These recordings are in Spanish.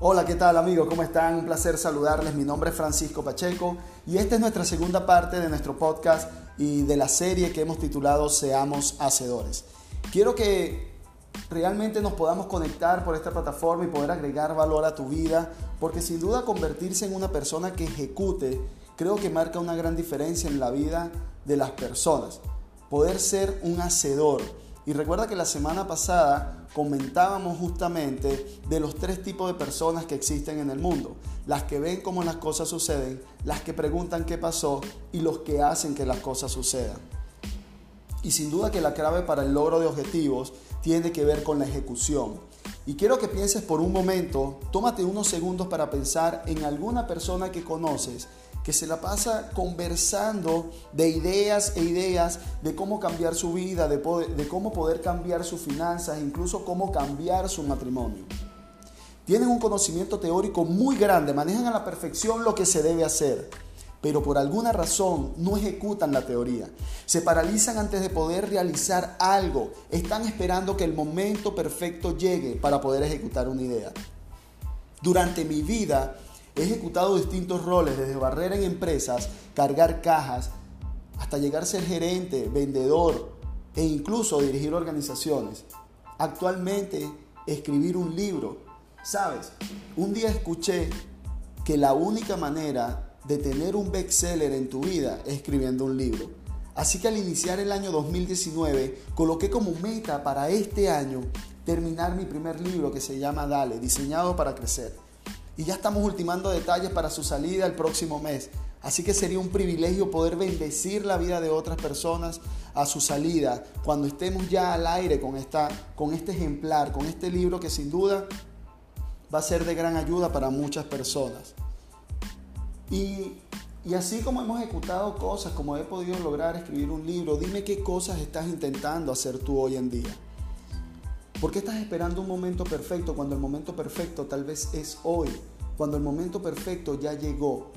Hola, ¿qué tal amigos? ¿Cómo están? Un placer saludarles. Mi nombre es Francisco Pacheco y esta es nuestra segunda parte de nuestro podcast y de la serie que hemos titulado Seamos Hacedores. Quiero que realmente nos podamos conectar por esta plataforma y poder agregar valor a tu vida, porque sin duda convertirse en una persona que ejecute creo que marca una gran diferencia en la vida de las personas. Poder ser un hacedor y recuerda que la semana pasada comentábamos justamente de los tres tipos de personas que existen en el mundo. Las que ven cómo las cosas suceden, las que preguntan qué pasó y los que hacen que las cosas sucedan. Y sin duda que la clave para el logro de objetivos tiene que ver con la ejecución. Y quiero que pienses por un momento, tómate unos segundos para pensar en alguna persona que conoces que se la pasa conversando de ideas e ideas de cómo cambiar su vida, de, cómo poder cambiar sus finanzas, incluso cómo cambiar su matrimonio. Tienen un conocimiento teórico muy grande, manejan a la perfección lo que se debe hacer, pero por alguna razón no ejecutan la teoría. Se paralizan antes de poder realizar algo, están esperando que el momento perfecto llegue para poder ejecutar una idea. Durante mi vida He ejecutado distintos roles, desde barrera en empresas, cargar cajas, hasta llegar a ser gerente, vendedor e incluso dirigir organizaciones. Actualmente, escribir un libro. ¿Sabes? Un día escuché que la única manera de tener un bestseller en tu vida es escribiendo un libro. Así que al iniciar el año 2019, coloqué como meta para este año terminar mi primer libro que se llama Dale, diseñado para crecer y ya estamos ultimando detalles para su salida el próximo mes. Así que sería un privilegio poder bendecir la vida de otras personas a su salida, cuando estemos ya al aire con, esta, con este ejemplar, con este libro que sin duda va a ser de gran ayuda para muchas personas. Y, y así como hemos ejecutado cosas, como he podido lograr escribir un libro, dime qué cosas estás intentando hacer tú hoy en día. ¿Por qué estás esperando un momento perfecto cuando el momento perfecto tal vez es hoy? Cuando el momento perfecto ya llegó.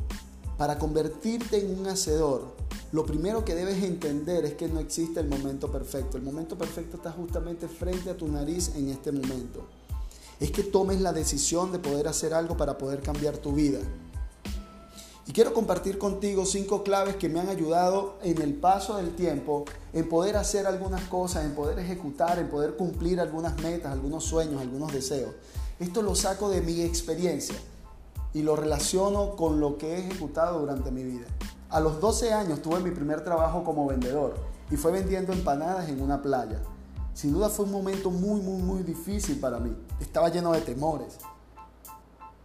Para convertirte en un hacedor, lo primero que debes entender es que no existe el momento perfecto. El momento perfecto está justamente frente a tu nariz en este momento. Es que tomes la decisión de poder hacer algo para poder cambiar tu vida. Y quiero compartir contigo cinco claves que me han ayudado en el paso del tiempo en poder hacer algunas cosas, en poder ejecutar, en poder cumplir algunas metas, algunos sueños, algunos deseos. Esto lo saco de mi experiencia y lo relaciono con lo que he ejecutado durante mi vida. A los 12 años tuve mi primer trabajo como vendedor y fue vendiendo empanadas en una playa. Sin duda fue un momento muy, muy, muy difícil para mí. Estaba lleno de temores.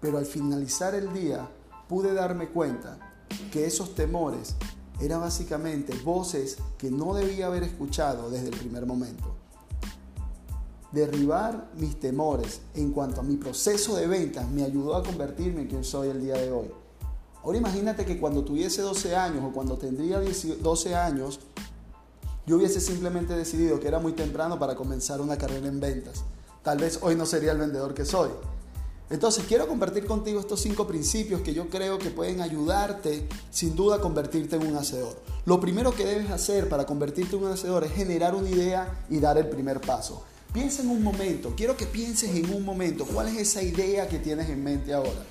Pero al finalizar el día pude darme cuenta que esos temores eran básicamente voces que no debía haber escuchado desde el primer momento. Derribar mis temores en cuanto a mi proceso de ventas me ayudó a convertirme en quien soy el día de hoy. Ahora imagínate que cuando tuviese 12 años o cuando tendría 12 años, yo hubiese simplemente decidido que era muy temprano para comenzar una carrera en ventas. Tal vez hoy no sería el vendedor que soy. Entonces quiero compartir contigo estos cinco principios que yo creo que pueden ayudarte sin duda a convertirte en un hacedor. Lo primero que debes hacer para convertirte en un hacedor es generar una idea y dar el primer paso. Piensa en un momento, quiero que pienses en un momento, ¿cuál es esa idea que tienes en mente ahora?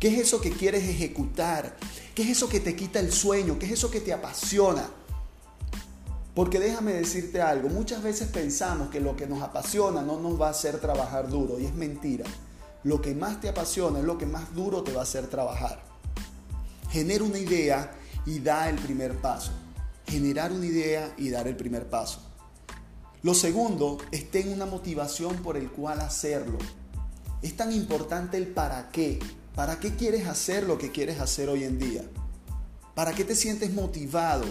¿Qué es eso que quieres ejecutar? ¿Qué es eso que te quita el sueño? ¿Qué es eso que te apasiona? Porque déjame decirte algo, muchas veces pensamos que lo que nos apasiona no nos va a hacer trabajar duro y es mentira lo que más te apasiona es lo que más duro te va a hacer trabajar. Genera una idea y da el primer paso. Generar una idea y dar el primer paso. Lo segundo es tener una motivación por el cual hacerlo. Es tan importante el para qué. ¿Para qué quieres hacer lo que quieres hacer hoy en día? ¿Para qué te sientes motivado?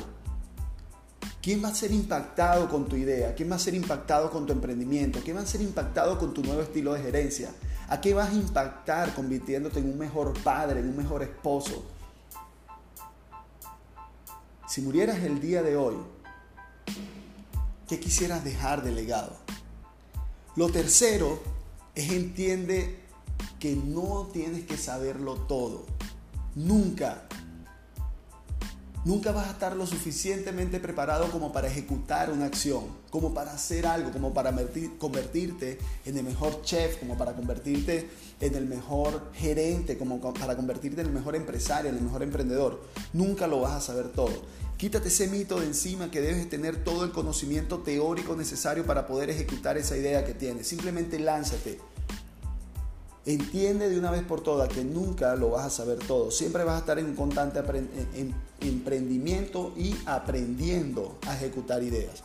¿Quién va a ser impactado con tu idea? ¿Quién va a ser impactado con tu emprendimiento? ¿Quién va a ser impactado con tu nuevo estilo de gerencia? ¿A qué vas a impactar convirtiéndote en un mejor padre, en un mejor esposo? Si murieras el día de hoy, ¿qué quisieras dejar de legado? Lo tercero es entiende que no tienes que saberlo todo. Nunca. Nunca vas a estar lo suficientemente preparado como para ejecutar una acción, como para hacer algo, como para convertirte en el mejor chef, como para convertirte en el mejor gerente, como para convertirte en el mejor empresario, en el mejor emprendedor. Nunca lo vas a saber todo. Quítate ese mito de encima que debes tener todo el conocimiento teórico necesario para poder ejecutar esa idea que tienes. Simplemente lánzate. Entiende de una vez por todas que nunca lo vas a saber todo. Siempre vas a estar en un constante emprendimiento y aprendiendo a ejecutar ideas.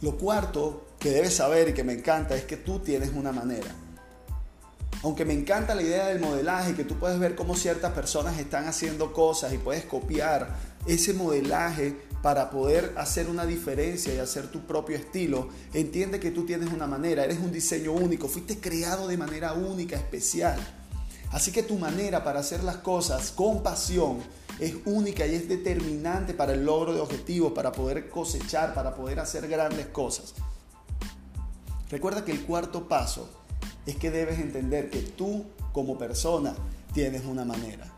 Lo cuarto que debes saber y que me encanta es que tú tienes una manera. Aunque me encanta la idea del modelaje, que tú puedes ver cómo ciertas personas están haciendo cosas y puedes copiar ese modelaje para poder hacer una diferencia y hacer tu propio estilo, entiende que tú tienes una manera, eres un diseño único, fuiste creado de manera única, especial. Así que tu manera para hacer las cosas con pasión es única y es determinante para el logro de objetivos, para poder cosechar, para poder hacer grandes cosas. Recuerda que el cuarto paso es que debes entender que tú como persona tienes una manera.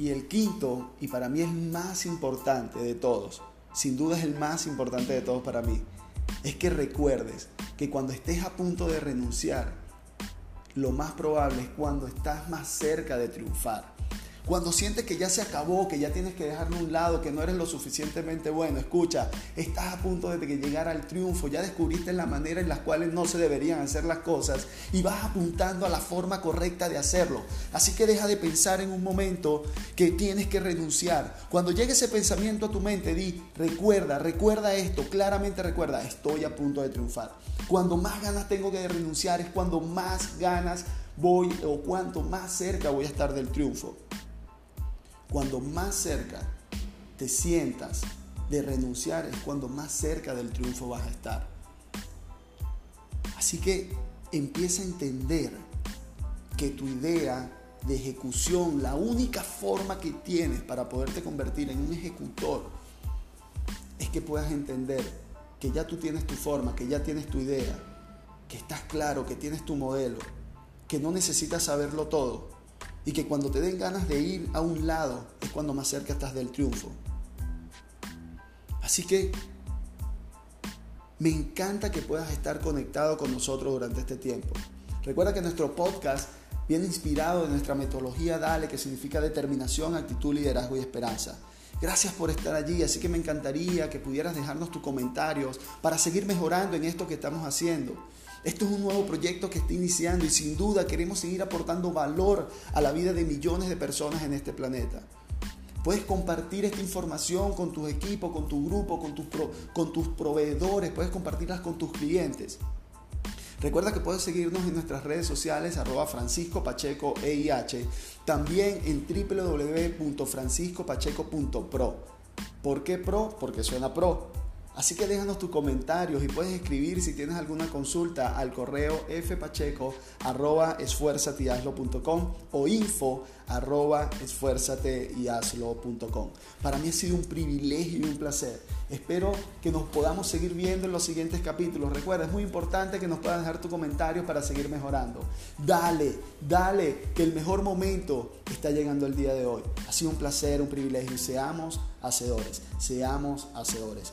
Y el quinto, y para mí es más importante de todos, sin duda es el más importante de todos para mí, es que recuerdes que cuando estés a punto de renunciar, lo más probable es cuando estás más cerca de triunfar. Cuando sientes que ya se acabó, que ya tienes que dejarlo a un lado, que no eres lo suficientemente bueno, escucha, estás a punto de llegar al triunfo, ya descubriste la manera en las cuales no se deberían hacer las cosas y vas apuntando a la forma correcta de hacerlo. Así que deja de pensar en un momento que tienes que renunciar. Cuando llegue ese pensamiento a tu mente, di, recuerda, recuerda esto, claramente recuerda, estoy a punto de triunfar. Cuando más ganas tengo que renunciar es cuando más ganas voy o cuanto más cerca voy a estar del triunfo. Cuando más cerca te sientas de renunciar es cuando más cerca del triunfo vas a estar. Así que empieza a entender que tu idea de ejecución, la única forma que tienes para poderte convertir en un ejecutor, es que puedas entender que ya tú tienes tu forma, que ya tienes tu idea, que estás claro, que tienes tu modelo, que no necesitas saberlo todo, y que cuando te den ganas de ir a un lado es cuando más cerca estás del triunfo. Así que me encanta que puedas estar conectado con nosotros durante este tiempo. Recuerda que nuestro podcast viene inspirado de nuestra metodología DALE, que significa determinación, actitud, liderazgo y esperanza. Gracias por estar allí, así que me encantaría que pudieras dejarnos tus comentarios para seguir mejorando en esto que estamos haciendo. Esto es un nuevo proyecto que está iniciando y sin duda queremos seguir aportando valor a la vida de millones de personas en este planeta. Puedes compartir esta información con tus equipos, con tu grupo, con tus, con tus proveedores, puedes compartirlas con tus clientes. Recuerda que puedes seguirnos en nuestras redes sociales arroba Francisco Pacheco EIH, también en www.franciscopacheco.pro. ¿Por qué pro? Porque suena pro. Así que déjanos tus comentarios y puedes escribir si tienes alguna consulta al correo fpacheco arroba o info arroba Para mí ha sido un privilegio y un placer. Espero que nos podamos seguir viendo en los siguientes capítulos. Recuerda, es muy importante que nos puedas dejar tu comentario para seguir mejorando. Dale, dale, que el mejor momento está llegando el día de hoy. Ha sido un placer, un privilegio. Seamos hacedores, seamos hacedores.